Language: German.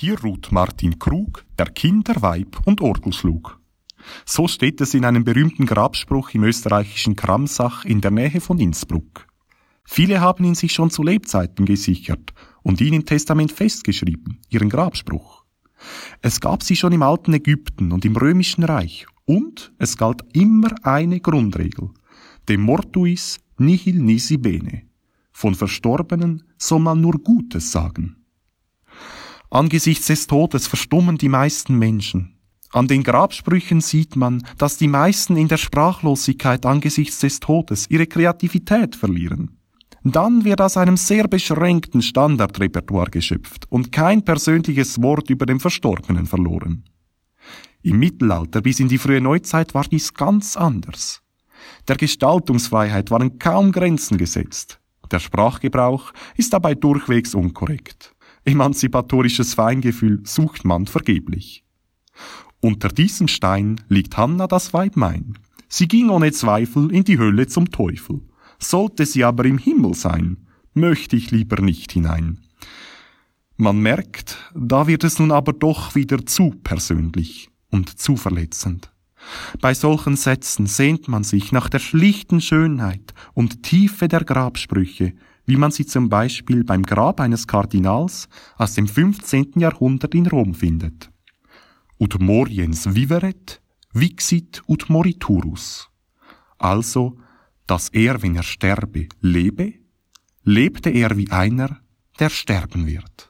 Hier ruht Martin Krug, der Kinder, Weib und Orgel schlug. So steht es in einem berühmten Grabspruch im österreichischen Kramsach in der Nähe von Innsbruck. Viele haben ihn sich schon zu Lebzeiten gesichert und ihn im Testament festgeschrieben, ihren Grabspruch. Es gab sie schon im alten Ägypten und im römischen Reich und es galt immer eine Grundregel. De mortuis nihil nisi bene. Von Verstorbenen soll man nur Gutes sagen. Angesichts des Todes verstummen die meisten Menschen. An den Grabsprüchen sieht man, dass die meisten in der Sprachlosigkeit angesichts des Todes ihre Kreativität verlieren. Dann wird aus einem sehr beschränkten Standardrepertoire geschöpft und kein persönliches Wort über den Verstorbenen verloren. Im Mittelalter bis in die frühe Neuzeit war dies ganz anders. Der Gestaltungsfreiheit waren kaum Grenzen gesetzt. Der Sprachgebrauch ist dabei durchwegs unkorrekt. Emanzipatorisches Feingefühl sucht man vergeblich. Unter diesem Stein liegt Hanna das Weib mein. Sie ging ohne Zweifel in die Hölle zum Teufel. Sollte sie aber im Himmel sein, möchte ich lieber nicht hinein. Man merkt, da wird es nun aber doch wieder zu persönlich und zu verletzend. Bei solchen Sätzen sehnt man sich nach der schlichten Schönheit und Tiefe der Grabsprüche, wie man sie zum Beispiel beim Grab eines Kardinals aus dem 15. Jahrhundert in Rom findet. Ut moriens viveret, vixit ut moriturus. Also, dass er, wenn er sterbe, lebe, lebte er wie einer, der sterben wird.